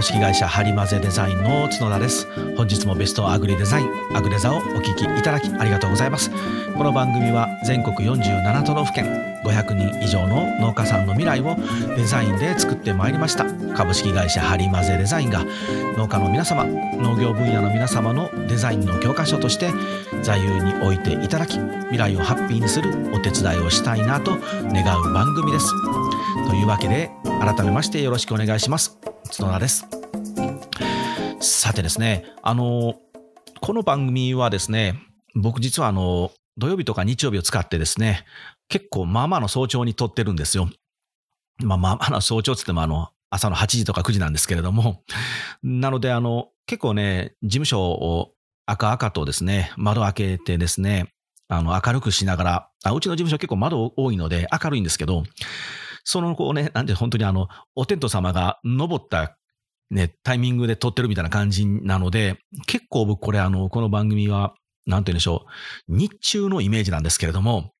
株式会社ハリマゼデザインの角田です。本日もベストアグリデザインアグデザをお聞きいただきありがとうございます。この番組は全国47都道府県500人以上の農家さんの未来をデザインで作ってまいりました。株式会社ハリマゼデザインが農家の皆様農業分野の皆様のデザインの教科書として座右に置いていただき未来をハッピーにするお手伝いをしたいなと願う番組です。というわけで改めましてよろしくお願いします。角田です。さてですねあのこの番組はですね僕実はあの土曜日とか日曜日を使ってですね結構まあまあの早朝に撮ってるんですよ。まあまあまあの早朝つってもあの朝の8時とか9時なんですけれども。なのであの結構ね事務所を赤々とですね窓開けてですねあの明るくしながらあうちの事務所結構窓多いので明るいんですけどそのこうね、なんて本当にあの、お天道様が登ったね、タイミングで撮ってるみたいな感じなので、結構僕これあの、この番組は、なんて言うんでしょう、日中のイメージなんですけれども、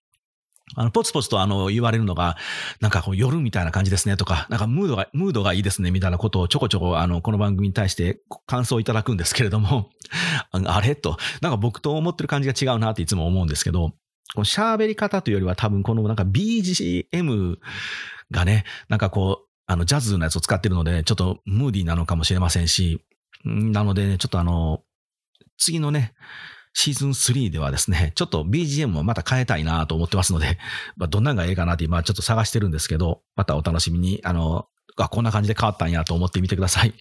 あの、ポツポツとあの、言われるのが、なんかこう夜みたいな感じですねとか、なんかムードが、ムードがいいですねみたいなことをちょこちょこあの、この番組に対して感想をいただくんですけれども、あれと、なんか僕と思ってる感じが違うなっていつも思うんですけど、この喋り方というよりは多分このなんか BGM がね、なんかこう、あの、ジャズのやつを使ってるので、ちょっとムーディーなのかもしれませんし、なので、ね、ちょっとあの、次のね、シーズン3ではですね、ちょっと BGM をまた変えたいなと思ってますので、まあ、どんなんがええかなって今ちょっと探してるんですけど、またお楽しみに、あの、あ、こんな感じで変わったんやと思ってみてください。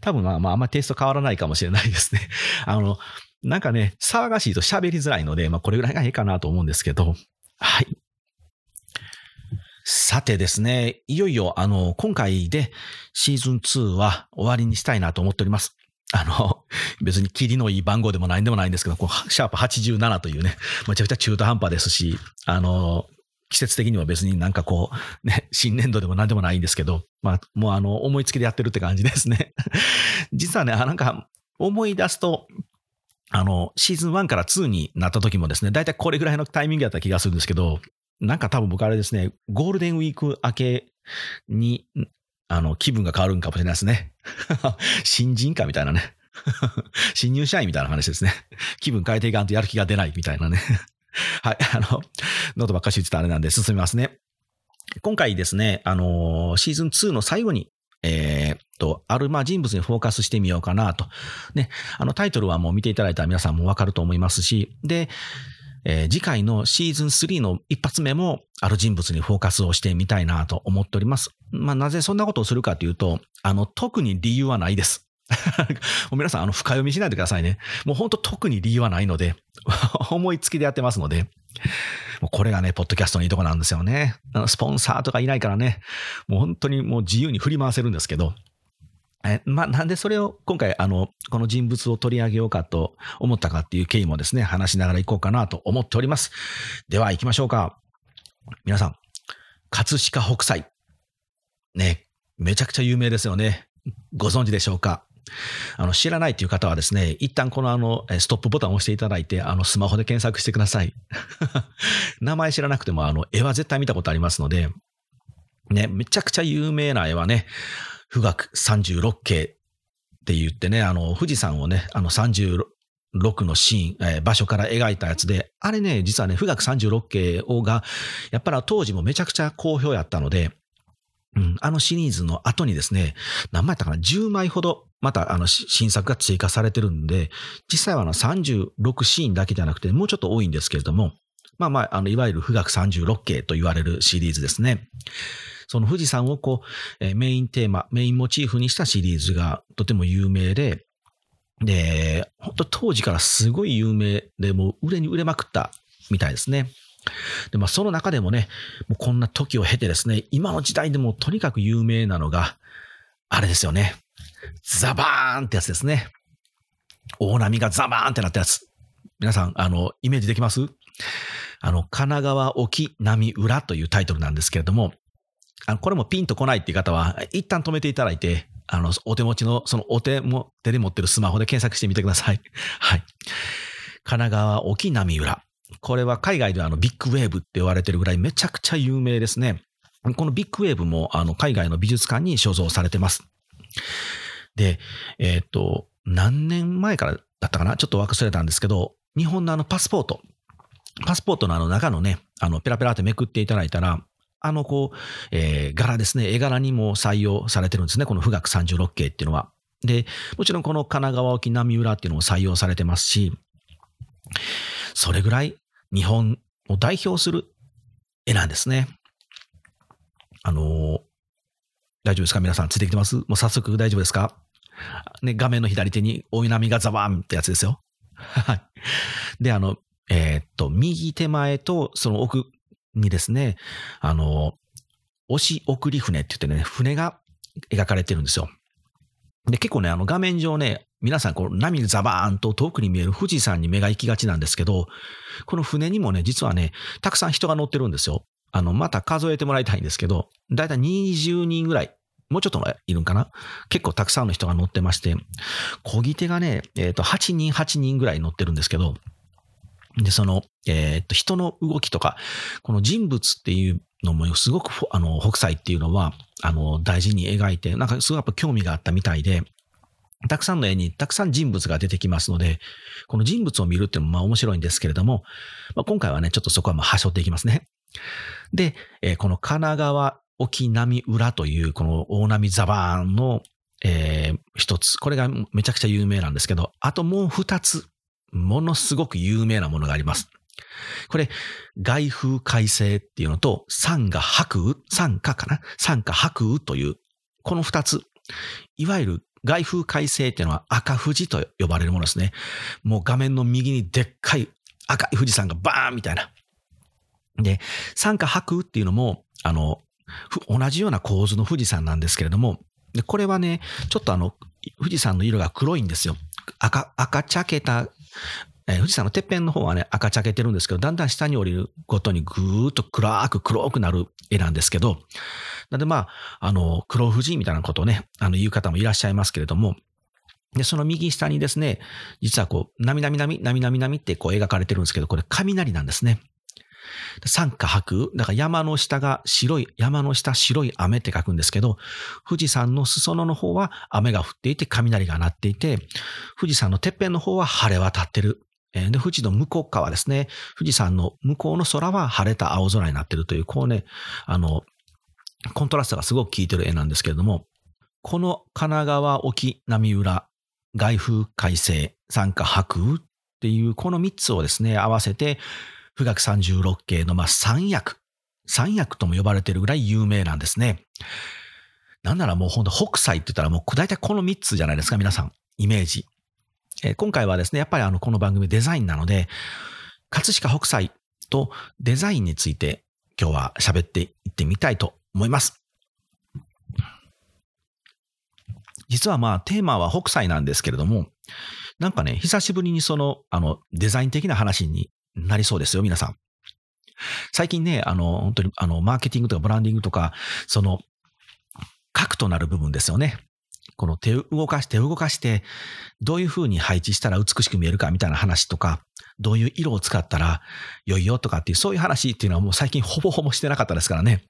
多分まあ、まあ、あんまりテイスト変わらないかもしれないですね。あの、なんかね、騒がしいと喋りづらいので、まあ、これぐらいがいいかなと思うんですけど、はい。さてですね、いよいよ、あの、今回でシーズン2は終わりにしたいなと思っております。あの、別にキリのいい番号でもないんでもないんですけど、こうシャープ87というね、めちゃくちゃ中途半端ですし、あの、季節的には別になんかこう、ね、新年度でも何でもないんですけど、まあ、もうあの、思いつきでやってるって感じですね。実はね、なんか、思い出すと、あの、シーズン1から2になった時もですね、だいたいこれぐらいのタイミングだった気がするんですけど、なんか多分僕あれですね、ゴールデンウィーク明けに、あの、気分が変わるんかもしれないですね。新人かみたいなね。新入社員みたいな話ですね。気分変えていかんとやる気が出ないみたいなね。はい、あの、ノートばっかし言ってたあれなんで進みますね。今回ですね、あの、シーズン2の最後に、えー、っと、あるまあ人物にフォーカスしてみようかなと。ね、あのタイトルはもう見ていただいたら皆さんもわかると思いますし、で、えー、次回のシーズン3の一発目もある人物にフォーカスをしてみたいなと思っております。まあ、なぜそんなことをするかというと、あの、特に理由はないです。もう皆さん、あの、深読みしないでくださいね。もう本当特に理由はないので、思いつきでやってますので、もうこれがね、ポッドキャストのいいとこなんですよね。スポンサーとかいないからね、もう本当にもう自由に振り回せるんですけど、えまあ、なんでそれを今回、あの、この人物を取り上げようかと思ったかっていう経緯もですね、話しながらいこうかなと思っております。では行きましょうか。皆さん、葛飾北斎。ね、めちゃくちゃ有名ですよね。ご存知でしょうかあの、知らないという方はですね、一旦このあの、ストップボタンを押していただいて、あの、スマホで検索してください。名前知らなくても、あの、絵は絶対見たことありますので、ね、めちゃくちゃ有名な絵はね、富岳36景って言ってね、あの、富士山をね、あの36のシーン、えー、場所から描いたやつで、あれね、実はね、富岳36景をが、やっぱり当時もめちゃくちゃ好評やったので、うん、あのシリーズの後にですね、何枚やったかな ?10 枚ほど、またあの新作が追加されてるんで、実際はあの36シーンだけじゃなくて、もうちょっと多いんですけれども、まあまあ、あの、いわゆる富岳36景と言われるシリーズですね。その富士山をこう、えメインテーマ、メインモチーフにしたシリーズがとても有名で、で、本当当時からすごい有名で、もう売れに売れまくったみたいですね。で、まあその中でもね、もうこんな時を経てですね、今の時代でもとにかく有名なのが、あれですよね。ザバーンってやつですね。大波がザバーンってなったやつ。皆さん、あの、イメージできます？あの、神奈川沖波裏というタイトルなんですけれども、あの、これもピンとこないっていう方は、一旦止めていただいて、あの、お手持ちの、そのお手も、手で持ってるスマホで検索してみてください。はい。神奈川沖波浦。これは海外ではあのビッグウェーブって言われてるぐらいめちゃくちゃ有名ですね。このビッグウェーブもあの海外の美術館に所蔵されてます。で、えっ、と、何年前からだったかな？ちょっと忘れたんですけど、日本のあのパスポート、パスポートのあの中のね、あの、ペラペラってめくっていただいたら、あの、こう、えー、柄ですね、絵柄にも採用されてるんですね、この富岳36系っていうのは。で、もちろんこの神奈川沖波浦っていうのも採用されてますし、それぐらい日本を代表する絵なんですね。あのー、大丈夫ですか？皆さんついてきてます？もう早速大丈夫ですか？ね、画面の左手に大波がザバーンってやつですよ。はい。で、あの、えー、っと、右手前とその奥にですね、あの、押し送り船って言ってね、船が描かれてるんですよ。で、結構ね、あの画面上ね、皆さんこう波ザバーンと遠くに見える富士山に目が行きがちなんですけど、この船にもね、実はね、たくさん人が乗ってるんですよ。あの、また数えてもらいたいんですけど、だいたい20人ぐらい、もうちょっといるんかな？結構たくさんの人が乗ってまして、漕ぎ手がね、えっ、ー、と、8人、8人ぐらい乗ってるんですけど、で、その、えっ、と、人の動きとか、この人物っていうのもすごく、あの、北斎っていうのは、あの、大事に描いて、なんかすごいやっぱ興味があったみたいで、たくさんの絵にたくさん人物が出てきますので、この人物を見るっていうのもまあ面白いんですけれども、まあ、今回はね、ちょっとそこはまあ端折っていきますね。で、えー、この神奈川沖波裏というこの大波ザバーンの、えー、一つ、これがめちゃくちゃ有名なんですけど、あともう二つ、ものすごく有名なものがあります。これ、外風改正っていうのと、酸が白雨、酸化かな？酸化白雨という、この二つ。いわゆる外風改正っていうのは赤富士と呼ばれるものですね。もう画面の右にでっかい赤い富士山がバーンみたいな。で、酸化白雨っていうのも、あの、同じような構図の富士山なんですけれども、でこれはね、ちょっとあの、富士山の色が黒いんですよ。赤、赤茶けたえー、富士山のてっぺんの方はね、赤茶けてるんですけど、だんだん下に降りるごとにぐーっと暗く黒くなる絵なんですけど、なんでまあ、あの、黒富士みたいなことをね、あの、言う方もいらっしゃいますけれども、で、その右下にですね、実はこう、なみなみなみ、なみなみってこう描かれてるんですけど、これ雷なんですね。三下白だから山の下が白い、山の下白い雨って書くんですけど、富士山の裾野の方は雨が降っていて雷が鳴っていて、富士山のてっぺんの方は晴れ渡ってる。で、富士の向こう側ですね、富士山の向こうの空は晴れた青空になってるという、こうね、あの、コントラストがすごく効いてる絵なんですけれども、この神奈川沖波浦、外風海星、参加白雨っていう、この3つをですね、合わせて、富岳36系のまあ三役、三役とも呼ばれているぐらい有名なんですね。なんならもうほんと北斎って言ったらもう大体この3つじゃないですか、皆さん。イメージ。え今回はですね、やっぱりあの、この番組デザインなので、葛飾北斎とデザインについて今日は喋っていってみたいと思います。実はまあテーマは北斎なんですけれども、なんかね、久しぶりにその、あの、デザイン的な話になりそうですよ、皆さん。最近ね、あの、本当に、あの、マーケティングとかブランディングとか、その、核となる部分ですよね。この手を動かして、動かして、どういう風に配置したら美しく見えるかみたいな話とか、どういう色を使ったら良いよとかっていう、そういう話っていうのはもう最近ほぼほぼしてなかったですからね。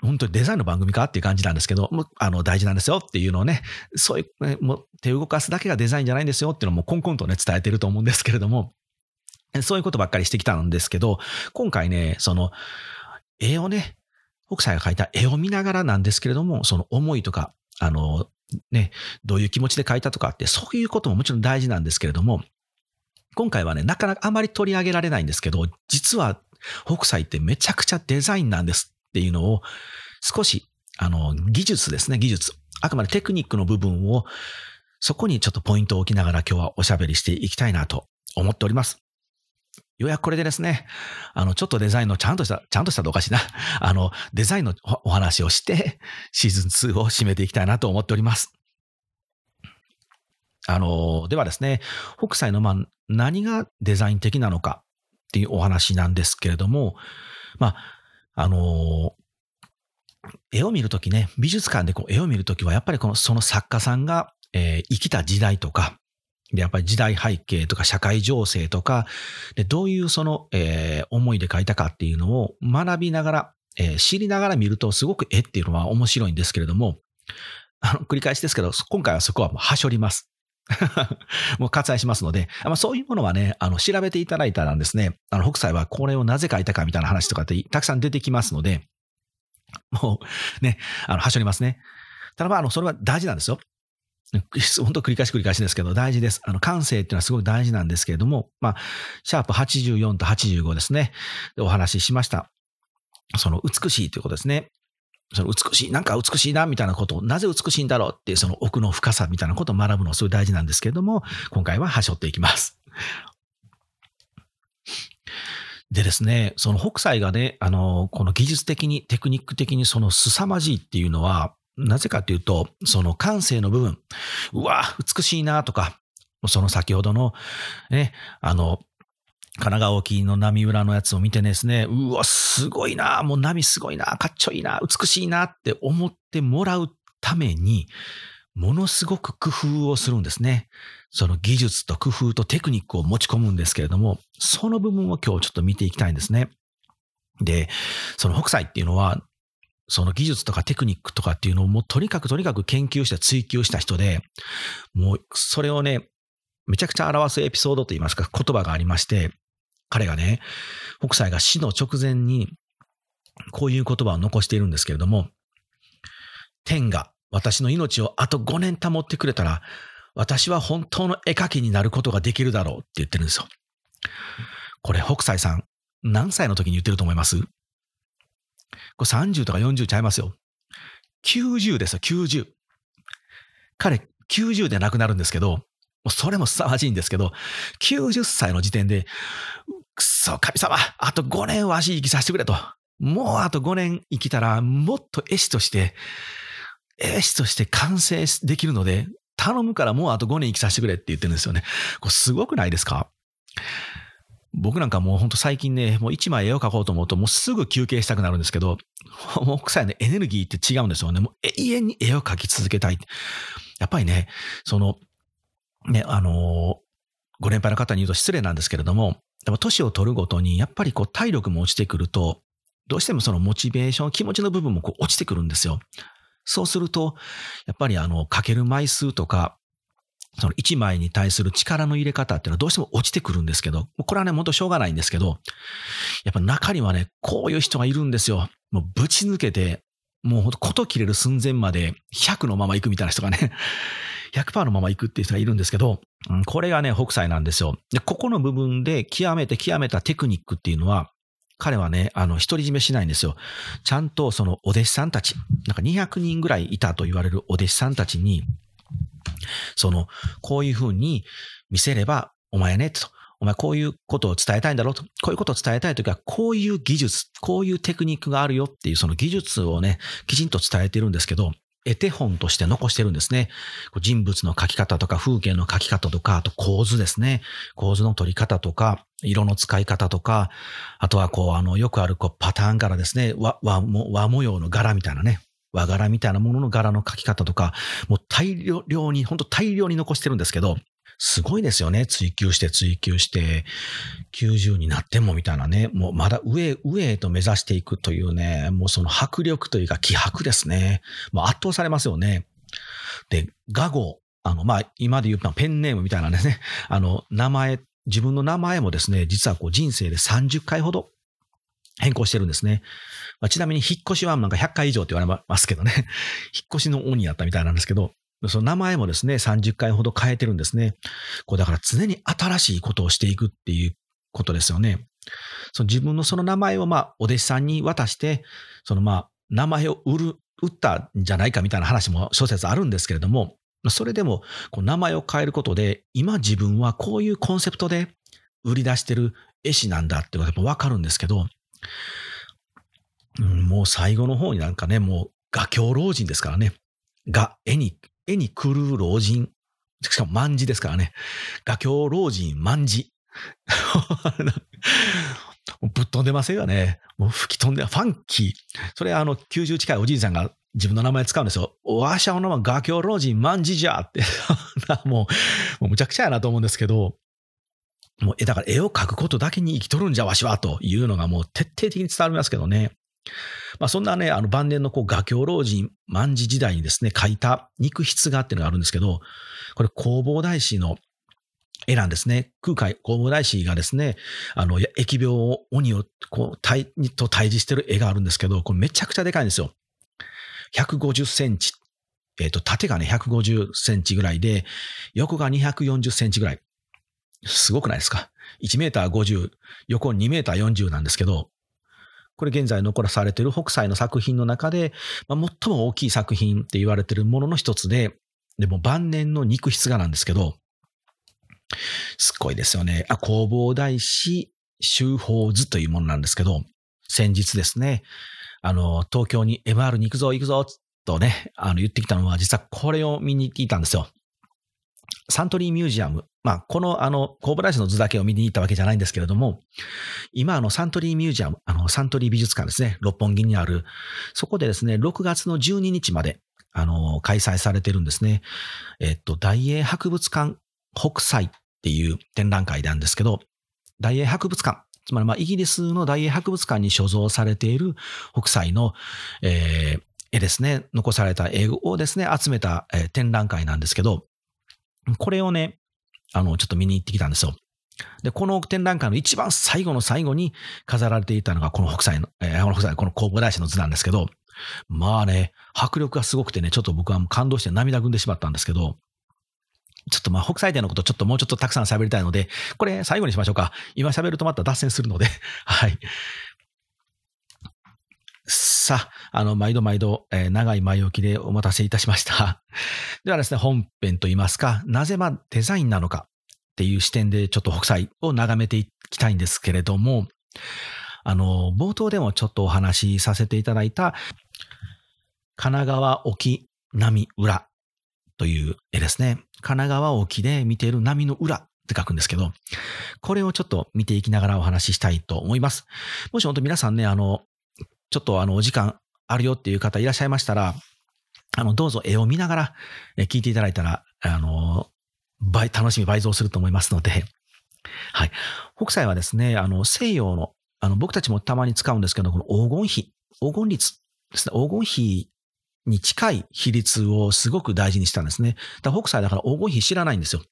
本当にデザインの番組かっていう感じなんですけど、もうあの大事なんですよっていうのをね、そういう、もう手を動かすだけがデザインじゃないんですよっていうのもコンコンとね、伝えてると思うんですけれども、そういうことばっかりしてきたんですけど、今回ね、その、絵をね、北斎が描いた絵を見ながらなんですけれども、その思いとか、あの、ね、どういう気持ちで書いたとかって、そういうことももちろん大事なんですけれども、今回はね、なかなかあまり取り上げられないんですけど、実は北斎ってめちゃくちゃデザインなんですっていうのを、少し、あの、技術ですね、技術。あくまでテクニックの部分を、そこにちょっとポイントを置きながら今日はおしゃべりしていきたいなと思っております。ようやくこれでですね、あの、ちょっとデザインのちゃんとした、ちゃんとしたとおかしいな、あの、デザインのお話をして、シーズン2を締めていきたいなと思っております。あの、ではですね、北斎の、まあ、何がデザイン的なのかっていうお話なんですけれども、まあ、あの、絵を見るときね、美術館でこう絵を見るときは、やっぱりこの、その作家さんが、えー、生きた時代とか、で、やっぱり時代背景とか社会情勢とか、でどういうその、えー、思いで書いたかっていうのを学びながら、えー、知りながら見るとすごく絵っていうのは面白いんですけれども、あの繰り返しですけど、今回はそこはもうはしょります。もう割愛しますので、まあ、そういうものはね、あの、調べていただいたらですね、あの、北斎はこれをなぜ書いたかみたいな話とかってたくさん出てきますので、もうね、あの、はしょりますね。ただまあ、あの、それは大事なんですよ。本当繰り返し繰り返しですけど、大事です。あの、感性っていうのはすごく大事なんですけれども、まあ、シャープ84と85ですね。でお話ししました。その美しいということですね。その美しい、なんか美しいな、みたいなことを、なぜ美しいんだろうっていうその奥の深さみたいなことを学ぶのすごい大事なんですけれども、今回は端折っていきます。でですね、その北斎がね、あの、この技術的に、テクニック的にその凄まじいっていうのは、なぜかというと、その感性の部分、うわ、美しいなとか、その先ほどの、ね、あの、神奈川沖の波裏のやつを見てですね、うわ、すごいな、もう波すごいな、かっちょいいな、美しいなって思ってもらうために、ものすごく工夫をするんですね。その技術と工夫とテクニックを持ち込むんですけれども、その部分を今日ちょっと見ていきたいんですね。で、その北斎っていうのは、その技術とかテクニックとかっていうのをもうとにかくとにかく研究して追求した人で、もうそれをね、めちゃくちゃ表すエピソードといいますか言葉がありまして、彼がね、北斎が死の直前にこういう言葉を残しているんですけれども、天が私の命をあと5年保ってくれたら、私は本当の絵描きになることができるだろうって言ってるんですよ。これ北斎さん、何歳の時に言ってると思います？これ30とか40ちゃいますよ。90ですよ、90。彼、90で亡くなるんですけど、それも凄まじいんですけど、90歳の時点で、くそ、神様、あと5年わし生きさせてくれと。もうあと5年生きたら、もっと絵師として、絵師として完成できるので、頼むからもうあと5年生きさせてくれって言ってるんですよね。これすごくないですか？僕なんかもうほんと最近ね、もう一枚絵を描こうと思うともうすぐ休憩したくなるんですけど、北斎のエネルギーって違うんですよね。もう永遠に絵を描き続けたい。やっぱりね、その、ね、あのご年配の方に言うと失礼なんですけれども、でも年を取るごとに、やっぱりこう体力も落ちてくると、どうしてもそのモチベーション、気持ちの部分もこう落ちてくるんですよ。そうすると、やっぱりあの、かける枚数とか、その一枚に対する力の入れ方っていうのはどうしても落ちてくるんですけど、これはね、もっとしょうがないんですけど、やっぱ中にはね、こういう人がいるんですよ。もうぶち抜けて、もうほんとこと切れる寸前まで100のまま行くみたいな人がね、100%のまま行くっていう人がいるんですけど、これがね、北斎なんですよ。で、ここの部分で極めて極めたテクニックっていうのは、彼はね、あの、独り占めしないんですよ。ちゃんとそのお弟子さんたち、なんか200人ぐらいいたと言われるお弟子さんたちに、その、こういうふうに見せれば、お前ね、と。お前こういうことを伝えたいんだろうと。こういうことを伝えたいときは、こういう技術、こういうテクニックがあるよっていうその技術をね、きちんと伝えてるんですけど、絵手本として残してるんですね。人物の描き方とか風景の描き方とか、あと構図ですね。構図の取り方とか、色の使い方とか、あとはこう、あの、よくあるこうパターン柄ですね。和和和模様の柄みたいなね。和柄みたいなものの柄の描き方とか、もう大量に、本当大量に残してるんですけど、すごいですよね。追求して追求して、90になってもみたいなね。もうまだ上、上へと目指していくというね、もうその迫力というか気迫ですね。もう圧倒されますよね。で、画号。あの、まあ、今で言うペンネームみたいなね、あの、名前、自分の名前もですね、実はこう人生で30回ほど変更してるんですね。まあ、ちなみに引っ越しはなんか100回以上って言われますけどね。引っ越しの鬼やったみたいなんですけど、その名前もですね、30回ほど変えてるんですね。こうだから常に新しいことをしていくっていうことですよね。その自分のその名前をまあお弟子さんに渡して、そのまあ名前を売る、売ったんじゃないかみたいな話も諸説あるんですけれども、それでもこう名前を変えることで、今自分はこういうコンセプトで売り出してる絵師なんだってことがわかるんですけど、うん、もう最後の方になんかね、もう画境老人ですからね。が絵に絵に来る老人、しかも万字ですからね。画境老人万字。ぶっ飛んでませんよね。もう吹き飛んで、ファンキー。それあの、90近いおじいさんが自分の名前使うんですよ。わしゃおのま画境老人万字じゃって。もう、もうむちゃくちゃやなと思うんですけど、もう、だから絵を描くことだけに生きとるんじゃわしはというのがもう徹底的に伝わりますけどね。まあ、そんなね、あの晩年のこう画境老人、万事時代にですね、書いた肉筆画っていうのがあるんですけど、これ弘法大師の絵なんですね。空海、弘法大師がですね、あの、疫病を、鬼を、こう、対、と対峙してる絵があるんですけど、これめちゃくちゃでかいんですよ。150センチ。えっ、ー、と、縦がね、150センチぐらいで、横が240センチぐらい。すごくないですか ?1 メーター50、横2メーター40なんですけど、これ現在残らされている北斎の作品の中で、まあ、最も大きい作品って言われているものの一つで、でも晩年の肉筆画なんですけど、すっごいですよね。あ、弘法大師修法図というものなんですけど、先日ですね、あの、東京に MR に行くぞ行くぞとね、あの言ってきたのは実はこれを見に行ったんですよ。サントリーミュージアム。まあ、この、あの、コーブライスの図だけを見に行ったわけじゃないんですけれども、今、あの、サントリーミュージアム、あの、サントリー美術館ですね、六本木にある、そこでですね、6月の12日まで、あの、開催されてるんですね。えっと、大英博物館北斎っていう展覧会なんですけど、大英博物館、つまりまあイギリスの大英博物館に所蔵されている北斎の、えー、絵ですね、残された絵をですね、集めた、えー、展覧会なんですけど、これをね、あの、ちょっと見に行ってきたんですよ。で、この展覧会の一番最後の最後に飾られていたのがこの北斎の、えー、この北斎、この工房大師の図なんですけど、まあね、迫力がすごくてね、ちょっと僕は感動して涙ぐんでしまったんですけど、ちょっとまあ北斎展のことちょっともうちょっとたくさん喋りたいので、これ最後にしましょうか。今喋るとまた脱線するので、はい。さあ、あの、毎度毎度、えー、長い前置きでお待たせいたしました。ではですね、本編といいますか、なぜまデザインなのかっていう視点でちょっと北斎を眺めていきたいんですけれども、あの、冒頭でもちょっとお話しさせていただいた、神奈川沖波裏という絵ですね。神奈川沖で見ている波の裏って書くんですけど、これをちょっと見ていきながらお話ししたいと思います。もし本当皆さんね、あの、ちょっとあの、お時間あるよっていう方いらっしゃいましたら、あの、どうぞ絵を見ながら聞いていただいたら、あの、倍、楽しみ倍増すると思いますので、はい。北斎はですね、あの、西洋の、あの、僕たちもたまに使うんですけど、この黄金比、黄金率ですね、黄金比に近い比率をすごく大事にしたんですね。だ北斎だから黄金比知らないんですよ。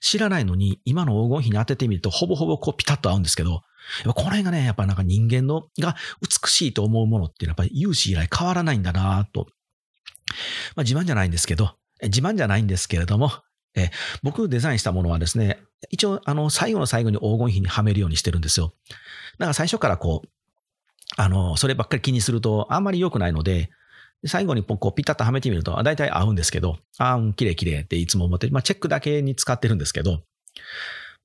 知らないのに、今の黄金比に当ててみると、ほぼほぼこうピタッと合うんですけど、この辺がね、やっぱなんか人間のがしいと思うものっていうのはやっぱり有史以来変わらないんだなと。まあ自慢じゃないんですけど、自慢じゃないんですけれども、え僕デザインしたものはですね、一応あの最後の最後に黄金比にはめるようにしてるんですよ。だから最初からこう、あの、そればっかり気にするとあんまり良くないので、最後にこうピタッとはめてみると、大体合うんですけど、ああ、綺麗綺麗っていつも思って、まあチェックだけに使ってるんですけど、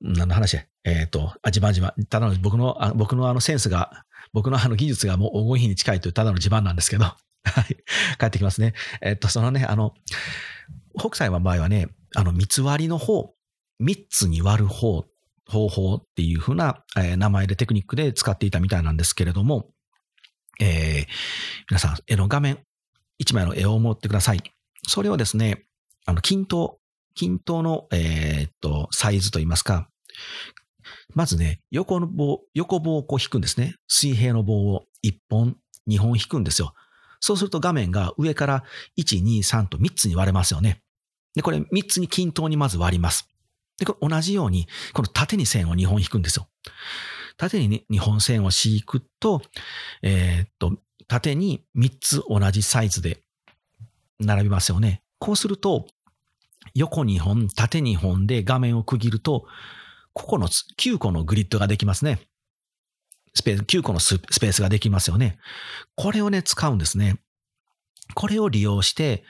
何の話えっ、ー、と、あ、自慢自慢。ただの僕の、あ僕のあのセンスが、僕のあの技術がもう黄金比に近いというただの自慢なんですけど、はい。帰ってきますね。えっ、と、そのね、あの、北斎の場合はね、あの、三つ割りの方、三つに割る方、方法っていうふうな、えー、名前でテクニックで使っていたみたいなんですけれども、えー、皆さん、絵の画面、一枚の絵を持ってください。それをですね、あの、均等、均等の、えー、っと、サイズといいますか、まずね、横の棒、横棒をこう引くんですね。水平の棒を1本、2本引くんですよ。そうすると画面が上から1、2、3と3つに割れますよね。で、これ3つに均等にまず割ります。で、これ同じように、この縦に線を2本引くんですよ。縦に2本線を敷くと、えー、っと、縦に3つ同じサイズで並びますよね。こうすると、横2本、縦2本で画面を区切ると、9つ、9個のグリッドができますね。スペース、9個のスペースができますよね。これをね、使うんですね。これを利用して、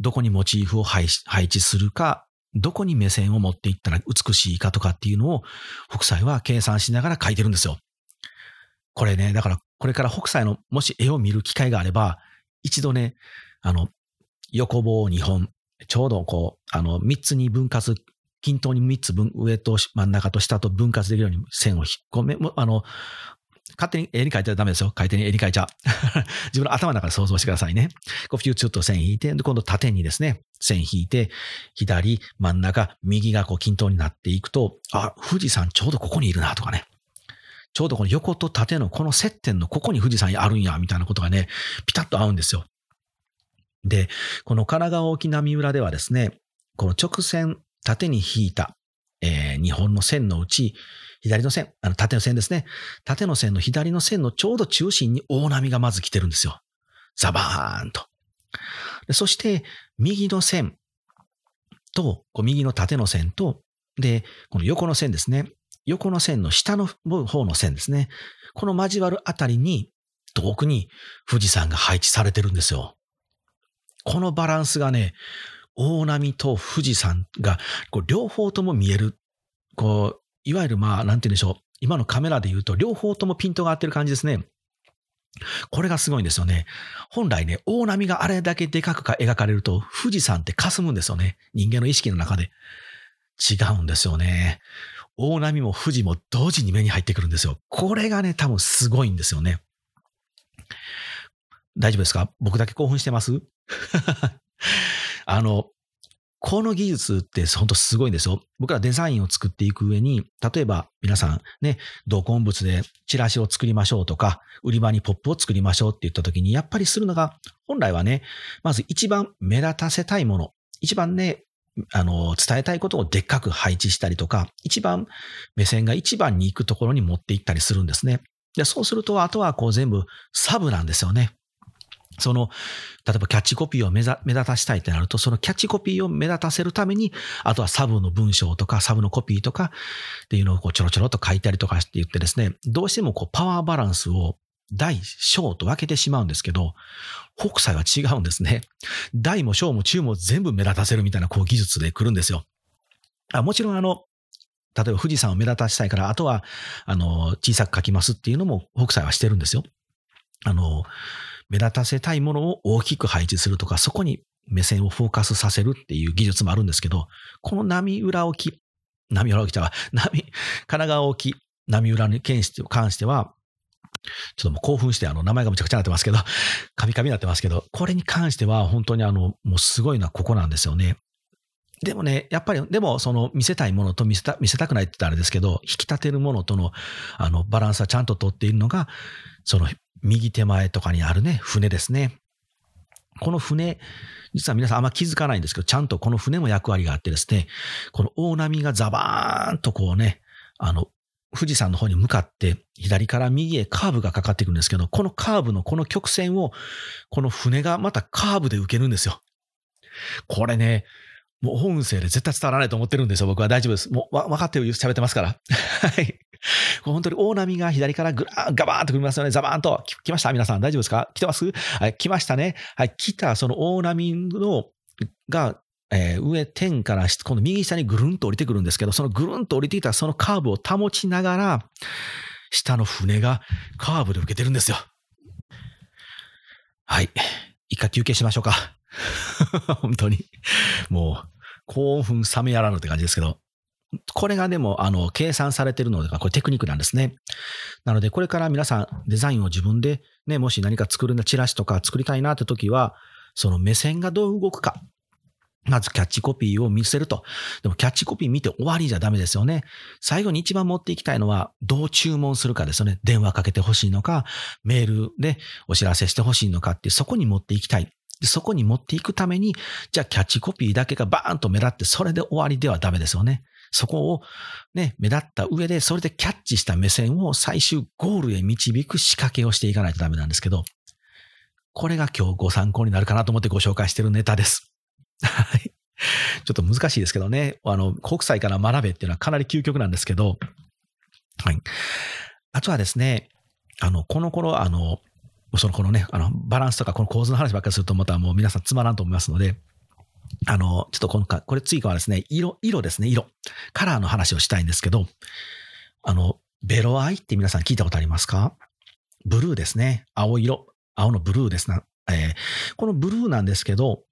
どこにモチーフを配置するか、どこに目線を持っていったら美しいかとかっていうのを、北斎は計算しながら描いてるんですよ。これね、だからこれから北斎のもし絵を見る機会があれば、一度ね、あの、横棒2本、ちょうどこう、あの、3つに分割均等に3つ分、上と真ん中と下と分割できるように線を引っ込め、あの、勝手に絵に描いちゃダメですよ。書いてに絵に描いちゃ。自分の頭の中で想像してくださいね。こう、フューチューと線引いて、今度縦にですね、線引いて、左、真ん中、右がこう均等になっていくと、あ、富士山ちょうどここにいるなとかね。ちょうどこの横と縦のこの接点のここに富士山あるんや、みたいなことがね、ピタッと合うんですよ。で、この神奈川沖波浦ではですね、この直線縦に引いた、えー、日本の線のうち、左の線、あの縦の線ですね。縦の線の左の線のちょうど中心に大波がまず来てるんですよ。ザバーンと。そして、右の線と、こう右の縦の線と、で、この横の線ですね。横の線の下の方の線ですね。この交わるあたりに、遠くに富士山が配置されてるんですよ。このバランスがね、大波と富士山がこう両方とも見える。こう、いわゆるまあ、なんて言うんでしょう。今のカメラで言うと、両方ともピントが合ってる感じですね。これがすごいんですよね。本来ね、大波があれだけでかくか描かれると、富士山って霞むんですよね。人間の意識の中で。違うんですよね。大波も富士も同時に目に入ってくるんですよ。これがね、多分すごいんですよね。大丈夫ですか？僕だけ興奮してます？あの、この技術って本当すごいんですよ。僕らデザインを作っていく上に、例えば皆さんね、同梱物でチラシを作りましょうとか、売り場にポップを作りましょうって言った時に、やっぱりするのが、本来はね、まず一番目立たせたいもの、一番ね、あの、伝えたいことをでっかく配置したりとか、一番目線が一番に行くところに持っていったりするんですね。で、そうすると、あとはこう全部サブなんですよね。その、例えばキャッチコピーを目立たしたいってなると、そのキャッチコピーを目立たせるために、あとはサブの文章とか、サブのコピーとかっていうのをこうちょろちょろと書いたりとかして言ってですね、どうしてもこうパワーバランスを大、小と分けてしまうんですけど、北斎は違うんですね。大も小も中も全部目立たせるみたいなこう技術で来るんですよ。あもちろんあの、例えば富士山を目立たせたいから、あとは、あの、小さく書きますっていうのも北斎はしてるんですよ。あの、目立たせたいものを大きく配置するとか、そこに目線をフォーカスさせるっていう技術もあるんですけど、この波裏沖、波裏沖ちゃう波、神奈川沖、波裏に関しては、ちょっともう興奮して、あの、名前がむちゃくちゃになってますけど、カミカミになってますけど、これに関しては本当にあの、もうすごいのはここなんですよね。でもね、やっぱり、でも、その、見せたいものと見せた、見せたくないって言ったらあれですけど、引き立てるものとの、あの、バランスはちゃんと取っているのが、その、右手前とかにあるね、船ですね。この船、実は皆さんあんま気づかないんですけど、ちゃんとこの船も役割があってですね、この大波がザバーンとこうね、あの、富士山の方に向かって左から右へカーブがかかっていくんですけど、このカーブのこの曲線を、この船がまたカーブで受けるんですよ。これね、もう音声で絶対伝わらないと思ってるんですよ。僕は大丈夫です。もう分かってる喋ってますから。はい。本当に大波が左からぐらガバーンと来ますよね。ザバーンと。来ました？皆さん大丈夫ですか？来てます？はい。来ましたね。はい。来たその大波の、がえー、上天から今度右下にぐるんと降りてくるんですけど、そのぐるんと降りてきたそのカーブを保ちながら、下の船がカーブで受けてるんですよ。はい。一回休憩しましょうか。本当に。もう、興奮冷めやらぬって感じですけど。これがでも、あの、計算されてるので、これテクニックなんですね。なので、これから皆さんデザインを自分で、ね、もし何か作るな、チラシとか作りたいなって時は、その目線がどう動くか。まずキャッチコピーを見せると。でもキャッチコピー見て終わりじゃダメですよね。最後に一番持っていきたいのは、どう注文するかですよね。電話かけてほしいのか、メールでお知らせしてほしいのかって、そこに持っていきたい。そこに持っていくために、じゃあキャッチコピーだけがバーンと目立って、それで終わりではダメですよね。そこをね、目立った上で、それでキャッチした目線を最終ゴールへ導く仕掛けをしていかないとダメなんですけど、これが今日ご参考になるかなと思ってご紹介しているネタです。はい。ちょっと難しいですけどね。あの、国際から学べっていうのはかなり究極なんですけど、はい。あとはですね、あの、この頃、あの、そのこのね、あの、バランスとかこの構図の話ばっかりするとまたもう皆さんつまらんと思いますので、あの、ちょっとこのか、これ次からですね、色、色ですね、色。カラーの話をしたいんですけど、あの、ベロアイって皆さん聞いたことありますか？ブルーですね。青色。青のブルーですな。えー、このブルーなんですけど、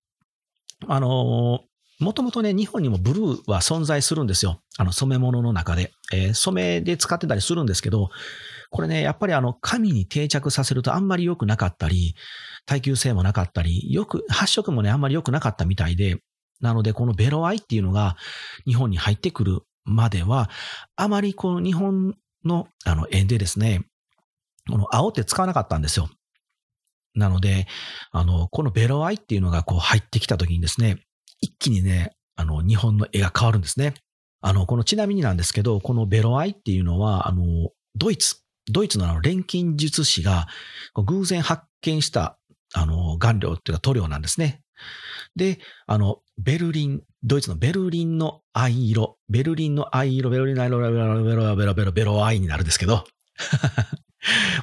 あのもともとね、日本にもブルーは存在するんですよ。あの、染め物の中で。えー、染めで使ってたりするんですけど、これね、やっぱりあの、紙に定着させるとあんまり良くなかったり、耐久性もなかったり、よく、発色もね、あんまり良くなかったみたいで、なので、このベロアイっていうのが日本に入ってくるまでは、あまりこの日本のあの円でですね、この青って使わなかったんですよ。なので、あの、このベロアイっていうのがこう入ってきた時にですね、一気にね、あの、日本の絵が変わるんですね。あの、このちなみになんですけど、このベロアイっていうのは、あの、ドイツ、ドイツのあの錬金術師が偶然発見したあの顔料っていうか塗料なんですね。で、あの、ベルリン、ドイツのベルリンの藍色、ベルリンの藍色、ベルリンの藍色、ベロベロベロベロベロベロ藍になるんですけど、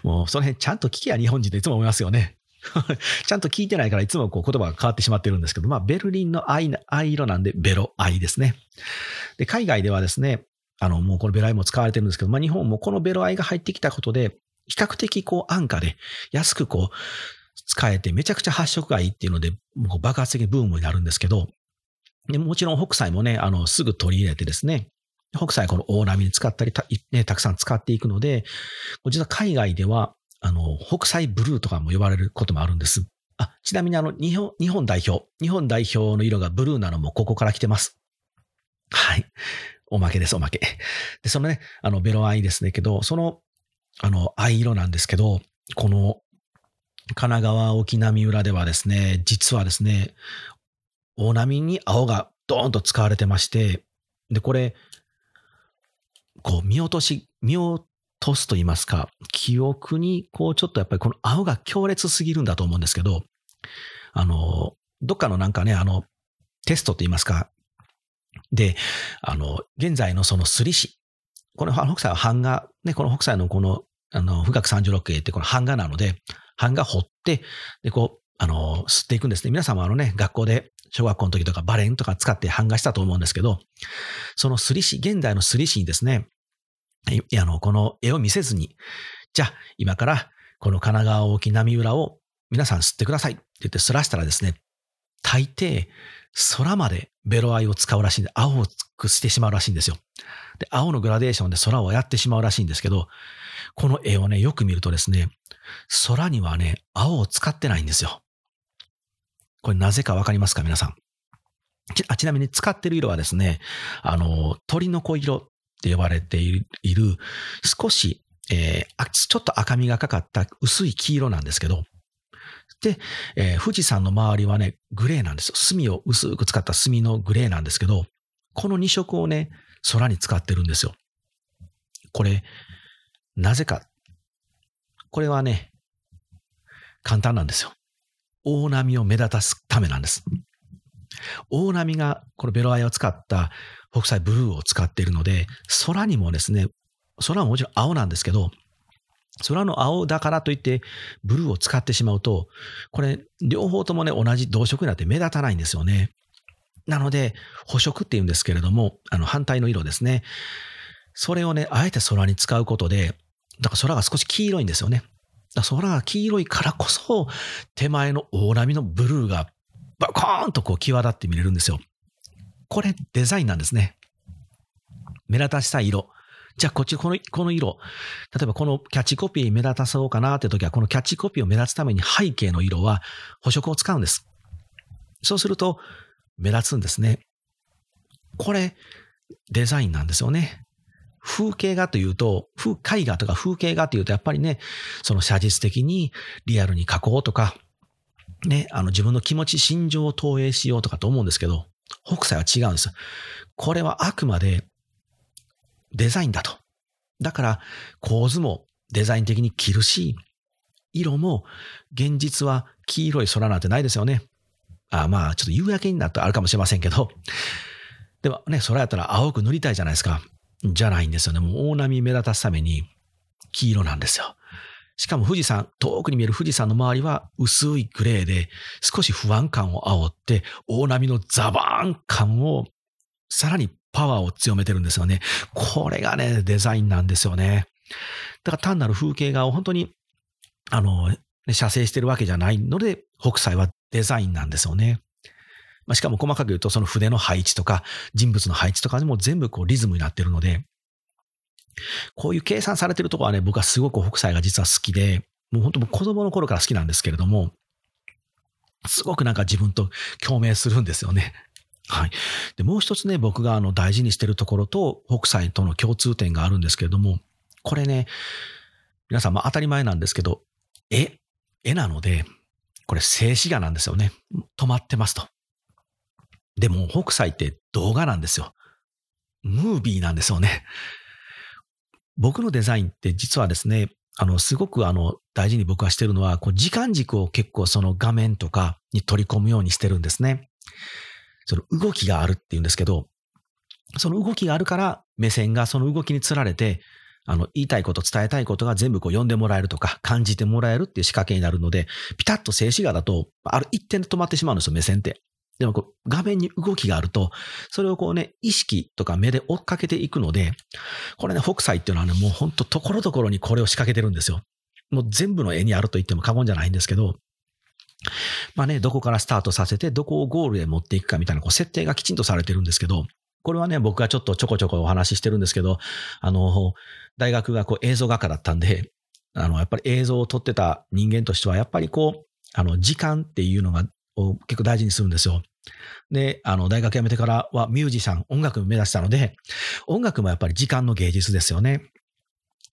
もうその辺ちゃんと聞きや日本人でいつも思いますよね。ちゃんと聞いてないからいつもこう言葉が変わってしまってるんですけど、まあ、ベルリンの藍色なんで、ベロ藍ですね。で、海外ではですね、あの、もうこのベロ藍も使われてるんですけど、まあ、日本もこのベロ藍が入ってきたことで、比較的こう安価で安くこう使えてめちゃくちゃ発色がいいっていうので、もう爆発的にブームになるんですけど、でもちろん北斎もね、あの、すぐ取り入れてですね、北斎この大波に使ったりた、ね、たくさん使っていくので、実は海外ではあの、北斎ブルーとかも呼ばれることもあるんです。あ、ちなみにあの、日本、日本代表、日本代表の色がブルーなのもここから来てます。はい。おまけです、おまけ。で、そのね、あの、ベロアイですねけど、その、あの、藍色なんですけど、この、神奈川沖波浦ではですね、実はですね、大波に青がドーンと使われてまして、で、これ、こう見落とし、見落とすと言いますか、記憶に、こう、ちょっとやっぱりこの青が強烈すぎるんだと思うんですけど、あの、どっかのなんかね、あの、テストと言いますか、で、あの、現在のそのすり紙、この北斎は版画、ね、この北斎のこの、あの、富岳36形ってこの版画なので、版画掘って、で、こう、あの、吸っていくんですね。皆さんもあのね、学校で小学校の時とかバレンとか使って版画したと思うんですけど、そのすり紙、現代のすり紙にですね、あの、この絵を見せずに、じゃあ、今からこの神奈川沖波浦を皆さん吸ってくださいって言って吸らしたらですね、大抵空までベロアイを使うらしいんで、青をくしてしまうらしいんですよ。で、青のグラデーションで空をやってしまうらしいんですけど、この絵をね、よく見るとですね、空にはね、青を使ってないんですよ。これなぜかわかりますか皆さん。ちちなみに使ってる色はですね、あの、鳥の子色って呼ばれている、少し、えー、ちょっと赤みがかかった薄い黄色なんですけど、で、えー、富士山の周りはね、グレーなんですよ。墨を薄く使った墨のグレーなんですけど、この2色をね、空に使ってるんですよ。これ、なぜか。これはね、簡単なんですよ。大波を目立たすためなんです。大波がこのベロアイを使った北斎ブルーを使っているので、空にもですね、空はもちろん青なんですけど、空の青だからといってブルーを使ってしまうと、これ両方ともね、同じ同色になって目立たないんですよね。なので、補色って言うんですけれども、あの反対の色ですね。それをね、あえて空に使うことで、だから空が少し黄色いんですよね。だから空が黄色いからこそ、手前の大波のブルーがバコーンとこう際立って見れるんですよ。これデザインなんですね。目立たしたい色。じゃあこっちこの、この色。例えばこのキャッチコピー目立たそうかなって時は、このキャッチコピーを目立つために背景の色は補色を使うんです。そうすると目立つんですね。これデザインなんですよね。風景画というと、風絵画とか風景画というと、やっぱりね、その写実的にリアルに描こうとか、ね、あの自分の気持ち、心情を投影しようとかと思うんですけど、北斎は違うんです。これはあくまでデザインだと。だから構図もデザイン的に切るし、色も現実は黄色い空なんてないですよね。あまあ、ちょっと夕焼けになったらあるかもしれませんけど、でもね、空やったら青く塗りたいじゃないですか。じゃないんですよね。もう大波目立たすために黄色なんですよ。しかも富士山、遠くに見える富士山の周りは薄いグレーで少し不安感を煽って大波のザバーン感をさらにパワーを強めてるんですよね。これがね、デザインなんですよね。だから単なる風景画を本当に、あの、写生してるわけじゃないので、北斎はデザインなんですよね。まあ、しかも細かく言うと、その筆の配置とか、人物の配置とかにも全部こうリズムになってるので、こういう計算されてるところはね、僕はすごく北斎が実は好きで、もう本当子供の頃から好きなんですけれども、すごくなんか自分と共鳴するんですよね。はい。で、もう一つね、僕があの大事にしてるところと北斎との共通点があるんですけれども、これね、皆さん、まあ当たり前なんですけど、絵、絵なので、これ静止画なんですよね。止まってますと。でも、北斎って動画なんですよ。ムービーなんですよね。僕のデザインって実はですね、あの、すごくあの、大事に僕はしてるのは、こう、時間軸を結構その画面とかに取り込むようにしてるんですね。その動きがあるっていうんですけど、その動きがあるから目線がその動きにつられて、あの、言いたいこと、伝えたいことが全部こう読んでもらえるとか、感じてもらえるっていう仕掛けになるので、ピタッと静止画だと、ある一点で止まってしまうんですよ、目線って。でもこう画面に動きがあると、それをこうね、意識とか目で追っかけていくので、これね、北斎っていうのはね、もうほんとところどころにこれを仕掛けてるんですよ。もう全部の絵にあると言っても過言じゃないんですけど、まあね、どこからスタートさせて、どこをゴールへ持っていくかみたいなこう設定がきちんとされてるんですけど、これはね、僕がちょっとちょこちょこお話ししてるんですけど、あの、大学がこう映像画家だったんで、あの、やっぱり映像を撮ってた人間としては、やっぱりこう、あの、時間っていうのが結構大事にするんですよ。で、あの、大学辞めてからはミュージシャン、音楽を目指したので、音楽もやっぱり時間の芸術ですよね。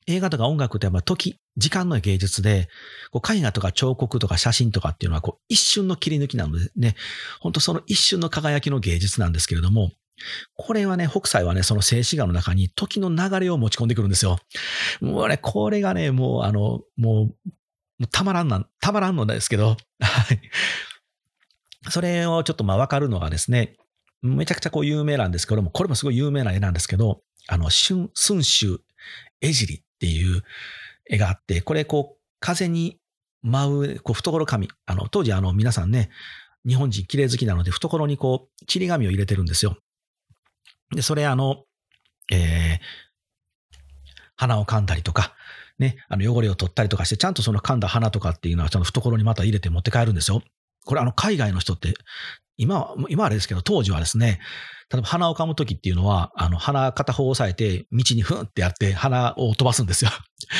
映画とか音楽ってやっぱ時、時間の芸術で、こう絵画とか彫刻とか写真とかっていうのはこう一瞬の切り抜きなのでね、本当その一瞬の輝きの芸術なんですけれども、これはね、北斎はね、その静止画の中に時の流れを持ち込んでくるんですよ。もうね、これがね、もうあの、もう、たまらんなん、たまらんのですけど、はい。それをちょっとまあわかるのがですね、めちゃくちゃこう有名なんですけども、これもすごい有名な絵なんですけど、あの、春、春秋、江尻っていう絵があって、これこう、風に舞う、こう、懐紙。あの、当時あの、皆さんね、日本人綺麗好きなので、懐にこう、ちり紙を入れてるんですよ。で、それあの、えー、鼻を噛んだりとか、ね、あの汚れを取ったりとかして、ちゃんとその噛んだ鼻とかっていうのは、ちゃんと懐にまた入れて持って帰るんですよ。これあの海外の人って、今は、今はあれですけど、当時はですね、例えば鼻を噛むときっていうのは、あの鼻片方を押さえて、道にふんってやって鼻を飛ばすんですよ。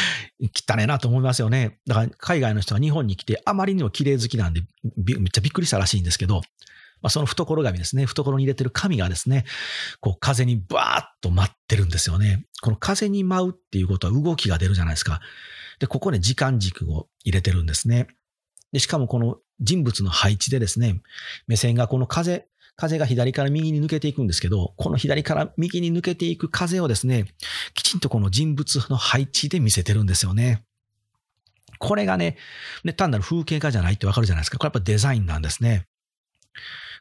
汚ねえなと思いますよね。だから海外の人は日本に来て、あまりにも綺麗好きなんで、めっちゃびっくりしたらしいんですけど、まあ、その懐紙ですね、懐に入れてる紙がですね、こう風にバーッと舞ってるんですよね。この風に舞うっていうことは動きが出るじゃないですか。で、ここで時間軸を入れてるんですね。で、しかもこの人物の配置でですね、目線がこの風、風が左から右に抜けていくんですけど、この左から右に抜けていく風をですね、きちんとこの人物の配置で見せてるんですよね。これがね、ね単なる風景画じゃないってわかるじゃないですか。これやっぱデザインなんですね。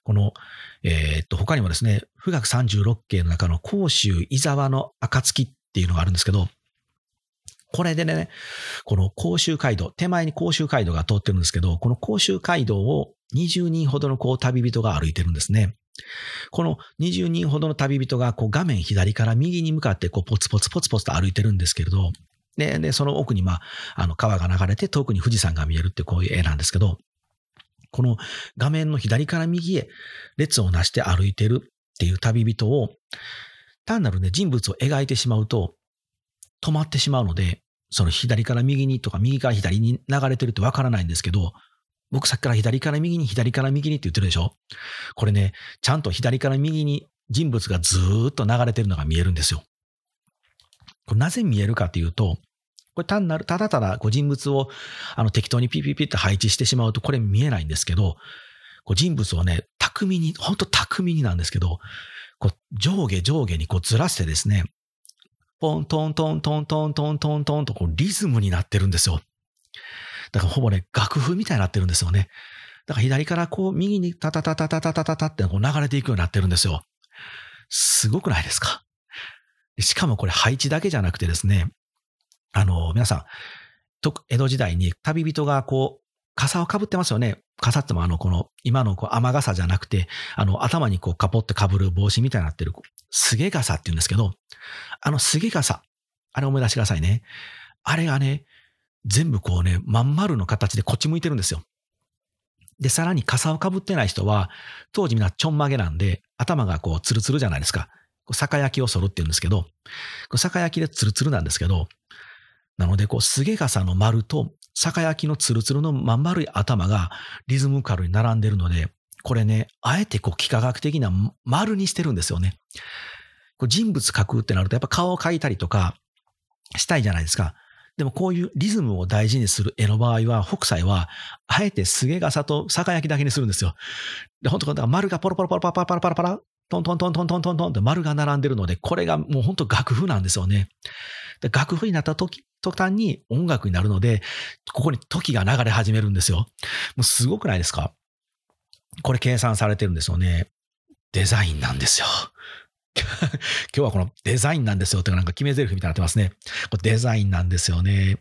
この、えー、っと、他にもですね、富岳36景の中の甲州伊沢の暁っていうのがあるんですけど、これでね、この甲州街道、手前に甲州街道が通ってるんですけど、この甲州街道を20人ほどのこう旅人が歩いてるんですね。この20人ほどの旅人がこう画面左から右に向かってこうポツポツポツポツと歩いてるんですけれど、で、でその奥にまあ、あの川が流れて遠くに富士山が見えるってこういう絵なんですけど、この画面の左から右へ列をなして歩いてるっていう旅人を、単なるね、人物を描いてしまうと、止まってしまうので、その左から右にとか右から左に流れてるってわからないんですけど、僕さっきから左から右に左から右にって言ってるでしょ？これね、ちゃんと左から右に人物がずーっと流れてるのが見えるんですよ。これなぜ見えるかっていうと、これ単なる、ただただこう人物をあの適当にピピピって配置してしまうとこれ見えないんですけど、こう人物をね、巧みに、本当巧みになんですけど、こう上下上下にこうずらしてですね、ポントントントントントントントンとこうリズムになってるんですよ。だからほぼね、楽譜みたいになってるんですよね。だから左からこう右にタタタタタタタタタってこう流れていくようになってるんですよ。すごくないですか？しかもこれ配置だけじゃなくてですね、あの、皆さん、江戸時代に旅人がこう、傘をかぶってますよね。傘ってもあの、この、今のこう雨傘じゃなくて、あの、頭にこう、カポってかぶる帽子みたいになってる、すげ傘って言うんですけど、あのすげ傘、あれ思い出してくださいね。あれがね、全部こうね、まん丸の形でこっち向いてるんですよ。で、さらに傘をかぶってない人は、当時みんなちょんまげなんで、頭がこう、ツルツルじゃないですか。酒焼きを剃るって言うんですけど、酒焼きでツルツルなんですけど、なので、こう、すげ傘の丸と、酒焼きのツルツルのまん丸い頭がリズムカルに並んでるので、これね、あえてこう、幾何学的な丸にしてるんですよね。こう人物描くってなると、やっぱ顔を描いたりとか、したいじゃないですか。でもこういうリズムを大事にする絵の場合は、北斎は、あえてすげ傘と酒焼きだけにするんですよ。で、本当だから丸がポロポロポロパラパラパラパラパラ、トントントントントントントンって丸が並んでるので、これがもう本当楽譜なんですよね。楽譜になった時、途端に音楽になるので、ここに時が流れ始めるんですよ。もうすごくないですか？これ計算されてるんですよね。デザインなんですよ。今日はこのデザインなんですよってなんか決め台詞みたいになってますね。これデザインなんですよね。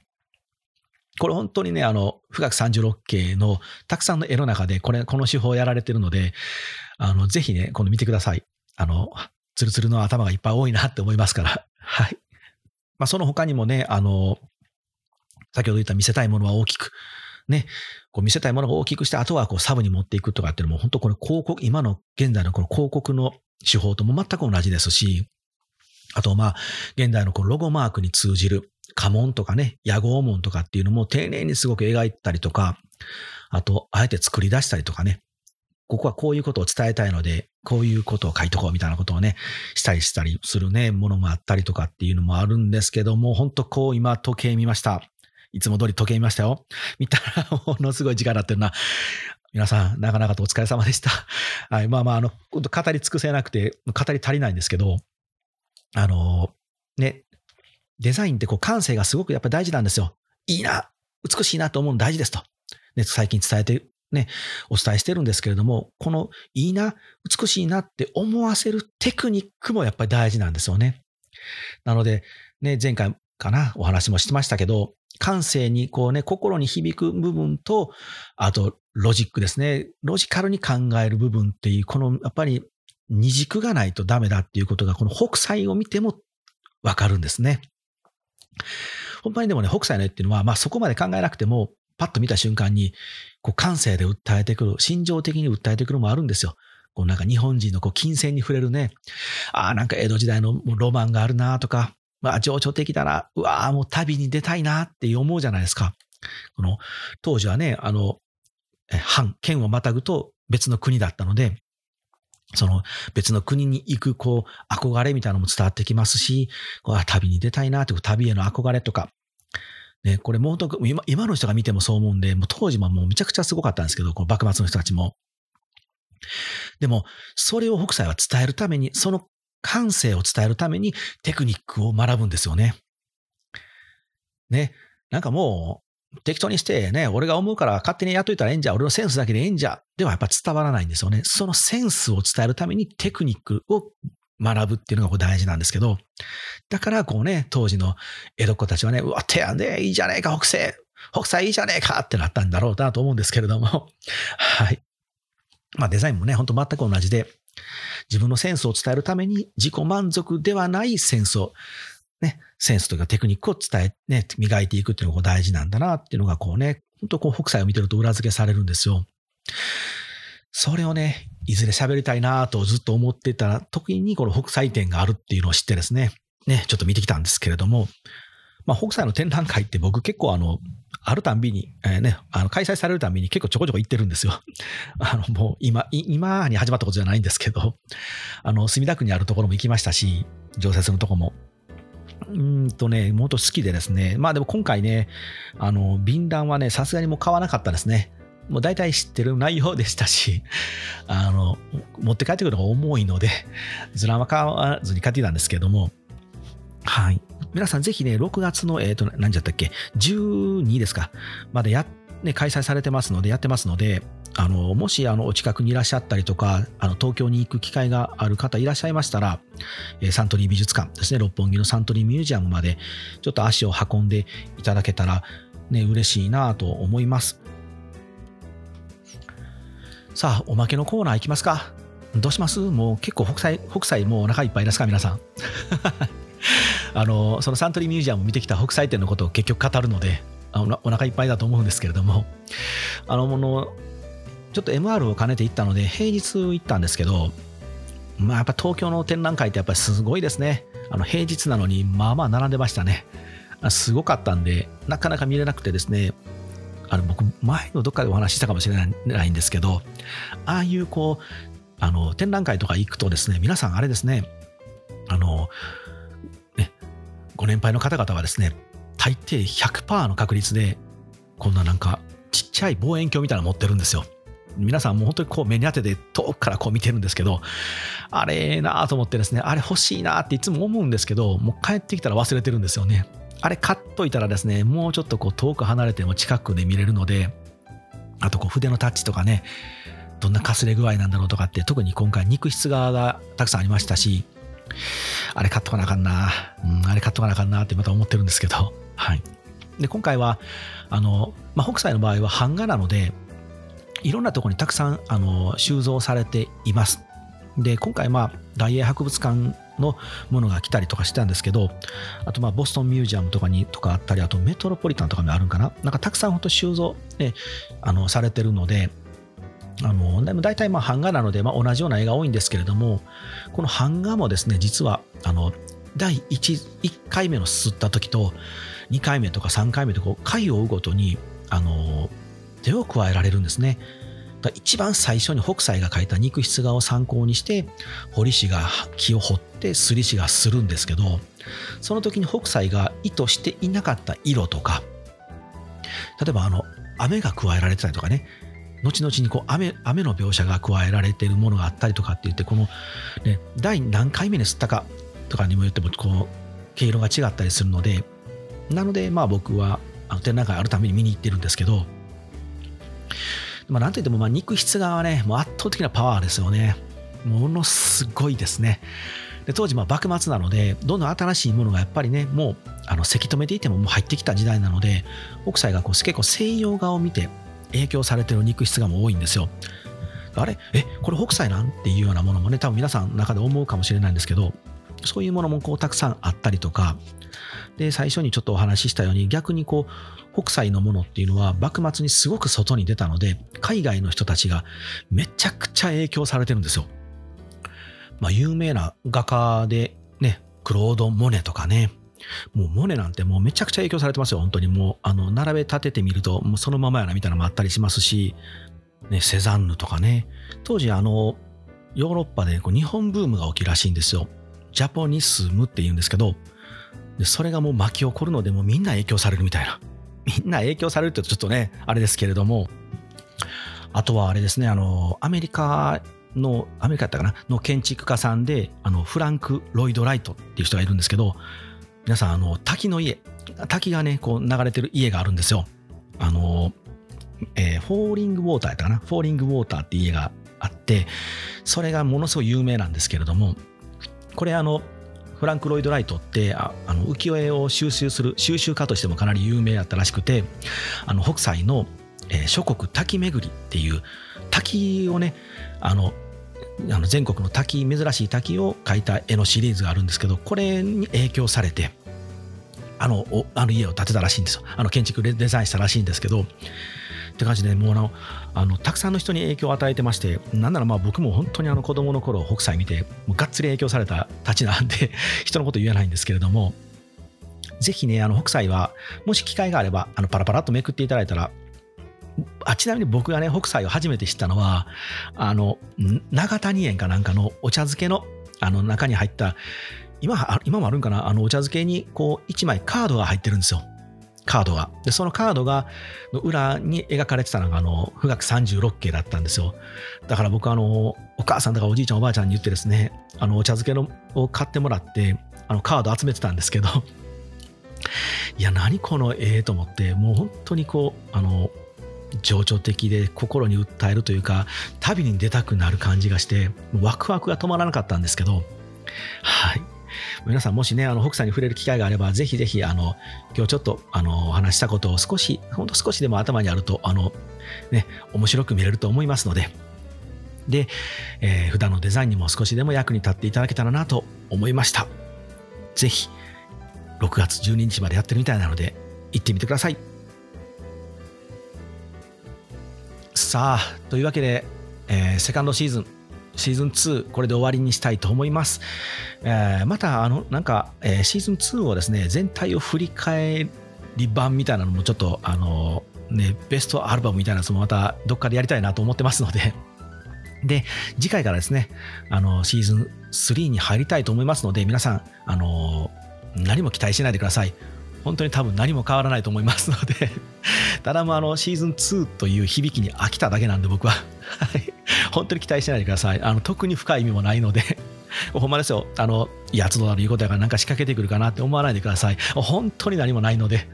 これ本当にね、あの、富岳36系のたくさんの絵の中で、これ、この手法をやられてるので、あの、ぜひね、今度見てください。あの、ツルツルの頭がいっぱい多いなって思いますから。はい。まあ、その他にもね、あの、先ほど言った見せたいものは大きく、ね、こう見せたいものを大きくして、あとはこうサブに持っていくとかっていうのも、本当これ広告、今の現在のこの広告の手法とも全く同じですし、あとまあ、現代のこのロゴマークに通じる家紋とかね、野号紋とかっていうのも丁寧にすごく描いたりとか、あと、あえて作り出したりとかね、ここはこういうことを伝えたいので、こういうことを書いとこうみたいなことをね、したりしたりするね、ものもあったりとかっていうのもあるんですけども、本当こう今時計見ました。いつも通り時計見ましたよ。見たらものすごい時間になってるな。皆さん、なかなかとお疲れ様でした。はい。まあまあ、あの、語り尽くせなくて、語り足りないんですけど、あの、ね、デザインってこう感性がすごくやっぱ大事なんですよ。いいな、美しいなと思うの大事ですと。ね、最近伝えて、ね、お伝えしてるんですけれども、このいいな、美しいなって思わせるテクニックもやっぱり大事なんですよね。なので、ね、前回かな、お話もしてましたけど、感性にこうね、心に響く部分と、あと、ロジックですね。ロジカルに考える部分っていう、この、やっぱり、二軸がないとダメだっていうことが、この北斎を見てもわかるんですね。本当にでもね、北斎の絵っていうのは、まあそこまで考えなくても、パッと見た瞬間に、こう感性で訴えてくる、心情的に訴えてくるもあるんですよ。こうなんか日本人のこう金銭に触れるね、ああ、なんか江戸時代のロマンがあるなとか、まあ、情緒的だな、うわあ、もう旅に出たいなって思うじゃないですか。この、当時はね、あの、藩、県をまたぐと別の国だったので、その別の国に行く、こう、憧れみたいなのも伝わってきますし、こう旅に出たいなっていう旅への憧れとか、ね、これもう本当今、今の人が見てもそう思うんで、もう当時ももうめちゃくちゃすごかったんですけど、この幕末の人たちも。でも、それを北斎は伝えるために、その感性を伝えるためにテクニックを学ぶんですよね。ね。なんかもう、適当にしてね、俺が思うから勝手にやっといたらええんじゃ、俺のセンスだけでええんじゃ、ではやっぱ伝わらないんですよね。そのセンスを伝えるためにテクニックを学ぶっていうのが大事なんですけど、だからこうね、当時の江戸っ子たちはね、うわ、手やね、いいじゃねえか、北西、北斎いいじゃねえかってなったんだろうなと思うんですけれども、はい。まあデザインもね、ほんと全く同じで、自分のセンスを伝えるために自己満足ではないセンスを、ね、センスというかテクニックを伝え、ね、磨いていくっていうのが大事なんだなっていうのがこうね、本当こう北斎を見てると裏付けされるんですよ。それをね、いずれ喋りたいなとずっと思ってた時にこの北斎展があるっていうのを知ってですね、ね、ちょっと見てきたんですけれども、まあ、北斎の展覧会って僕結構あの、あるたんびに、えー、ね、あの、開催されるたんびに結構ちょこちょこ行ってるんですよ。あの、もう今、今に始まったことじゃないんですけど、あの、墨田区にあるところも行きましたし、常設のとこも。うんとね、もっと好きでですね、まあでも今回ね、あの、便談はね、さすがにもう買わなかったですね。もう大体知ってる内容でしたし、あの、持って帰ってくるのが重いので、ずらま買わずに買ってたんですけども、はい。皆さんぜひね、6月の、えっ、ー、と、何じゃったっけ、12ですか、までや、ね、開催されてますので、やってますので、あの、もし、あの、お近くにいらっしゃったりとか、あの、東京に行く機会がある方いらっしゃいましたら、え、サントリー美術館ですね、六本木のサントリーミュージアムまで、ちょっと足を運んでいただけたら、ね、嬉しいなと思います。さあ、おまけのコーナー行きますか。どうします？もう結構北斎、北斎もうお腹いっぱいですか皆さん。あのそのサントリーミュージアムを見てきた北斎展のことを結局語るのであお腹いっぱいだと思うんですけれども。あのものちょっと MR を兼ねて行ったので平日行ったんですけどまあやっぱ東京の展覧会ってやっぱりすごいですね。あの平日なのにまあまあ並んでましたね。すごかったんでなかなか見れなくてですね。あの僕前のどっかでお話ししたかもしれないんですけどああいうこうあの展覧会とか行くとですね皆さんあれですねあのご年配の方々はですね、大抵100%の確率で、こんななんかちっちゃい望遠鏡みたいなの持ってるんですよ。皆さんもう本当にこう目に当てて遠くからこう見てるんですけど、あれなと思ってですね、あれ欲しいなっていつも思うんですけど、もう帰ってきたら忘れてるんですよね。あれ買っといたらですね、もうちょっとこう遠く離れても近くで見れるので、あとこう筆のタッチとかね、どんなかすれ具合なんだろうとかって、特に今回肉質側がたくさんありましたし、あれ買っとかなあかんな、うん、あれ買っとかなあかんなってまた思ってるんですけど、はい。で、今回は、あの、まあ、北斎の場合は版画なので、いろんなところにたくさんあの収蔵されています。で、今回、まあ、大英博物館のものが来たりとかしてたんですけど、あと、まあ、ボストンミュージアムとかにとかあったり、あとメトロポリタンとかもあるんかな。なんかたくさん本当収蔵、ね、あのされてるので、あのでも大体まあ版画なので、まあ、同じような絵が多いんですけれども、この版画もですね、実はあの第 1, 1回目の吸った時と、2回目とか3回目とか回を追うごとにあの手を加えられるんですね。一番最初に北斎が描いた肉筆画を参考にして彫師が木を彫ってすり師がするんですけどその時に北斎が意図していなかった色とか例えばあの雨が加えられてたりとかね後々にこう雨雨の描写が加えられているものがあったりとかって言ってこの、ね、第何回目に吸ったかとかにもよってもこう毛色が違ったりするのでなのでまあ僕は展覧会あるために見に行ってるんですけどまあ、なんといっても、まあ、肉質側はね、もう圧倒的なパワーですよね。ものすごいですね。で当時、幕末なので、どんどん新しいものがやっぱりね、もう、あの、せき止めていてももう入ってきた時代なので、北斎がこう結構西洋画を見て影響されてる肉質がも多いんですよ。あれ？え、これ北斎なん？っていうようなものもね、多分皆さんの中で思うかもしれないんですけど、そういうものもこうたくさんあったりとか、で、最初にちょっとお話ししたように、逆にこう、北斎のものっていうのは幕末にすごく外に出たので、海外の人たちがめちゃくちゃ影響されてるんですよ。まあ、有名な画家でね、クロード・モネとかね、もうモネなんてもうめちゃくちゃ影響されてますよ、本当に。もう、あの、並べ立ててみると、もうそのままやなみたいなのもあったりしますし、ね、セザンヌとかね。当時、あの、ヨーロッパでこう日本ブームが起きるらしいんですよ。ジャポニスムって言うんですけど、それがもう巻き起こるので、もうみんな影響されるみたいな。みんな影響されるってちょっとね、あれですけれども、あとはあれですね、あの、アメリカの、アメリカやったかな？の建築家さんで、あの、フランク・ロイド・ライトっていう人がいるんですけど、皆さん、あの、滝の家、滝がね、こう流れてる家があるんですよ。あの、えー、フォーリング・ウォーターやったかな？フォーリング・ウォーターって家があって、それがものすごい有名なんですけれども、これあの、フランク・ロイド・ライトってああの浮世絵を収集する収集家としてもかなり有名だったらしくてあの北斎の、えー、諸国滝巡りっていう滝をねあのあの全国の滝珍しい滝を描いた絵のシリーズがあるんですけどこれに影響されてあのあの家を建てたらしいんですよ。あの建築デザインしたらしいんですけどって感じで、もうあの、あのたくさんの人に影響を与えてまして、なんならまあ僕も本当にあの子供の頃、北斎見て、もうがっつり影響されたたちなんで、人のこと言えないんですけれども、ぜひね、あの北斎は、もし機会があれば、あのパラパラっとめくっていただいたら、あちなみに僕がね、北斎を初めて知ったのは、あの、長谷園かなんかのお茶漬けのあの中に入った、今、今もあるんかな、あのお茶漬けにこう1枚カードが入ってるんですよ。カードが。で、そのカードが、の裏に描かれてたのが、あの、富岳36景だったんですよ。だから僕、あの、お母さんとかおじいちゃんおばあちゃんに言ってですね、あの、お茶漬けのを買ってもらって、あの、カード集めてたんですけど、いや、何この絵と思って、もう本当にこう、あの、情緒的で心に訴えるというか、旅に出たくなる感じがして、ワクワクが止まらなかったんですけど、はい。皆さんもしね、あの、北斎に触れる機会があれば、ぜひぜひ、あの、今日ちょっと、あの、お話したことを少し、ほんと少しでも頭にあると、あの、ね、面白く見れると思いますので、で、えー、普段のデザインにも少しでも役に立っていただけたらなと思いました。ぜひ、6月12日までやってるみたいなので、行ってみてください。さあ、というわけで、えー、セカンドシーズン、シーズン2、これで終わりにしたいと思います。えー、また、あの、なんか、えー、シーズン2をですね、全体を振り返り版みたいなのもちょっと、あの、ね、ベストアルバムみたいなやつもまたどっかでやりたいなと思ってますので、で、次回からですね、あの、シーズン3に入りたいと思いますので、皆さん、あの、何も期待しないでください。本当に多分何も変わらないと思いますので ただもうあのシーズン2という響きに飽きただけなんで僕は 本当に期待しないでください。あの特に深い意味もないので ほんまですよ。あの、やつどなるいうことやからなんか仕掛けてくるかなって思わないでください。本当に何もないので。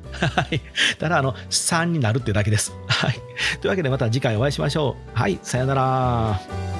ただ、あの、3になるってだけです。はい。というわけでまた次回お会いしましょう。はい。さよなら。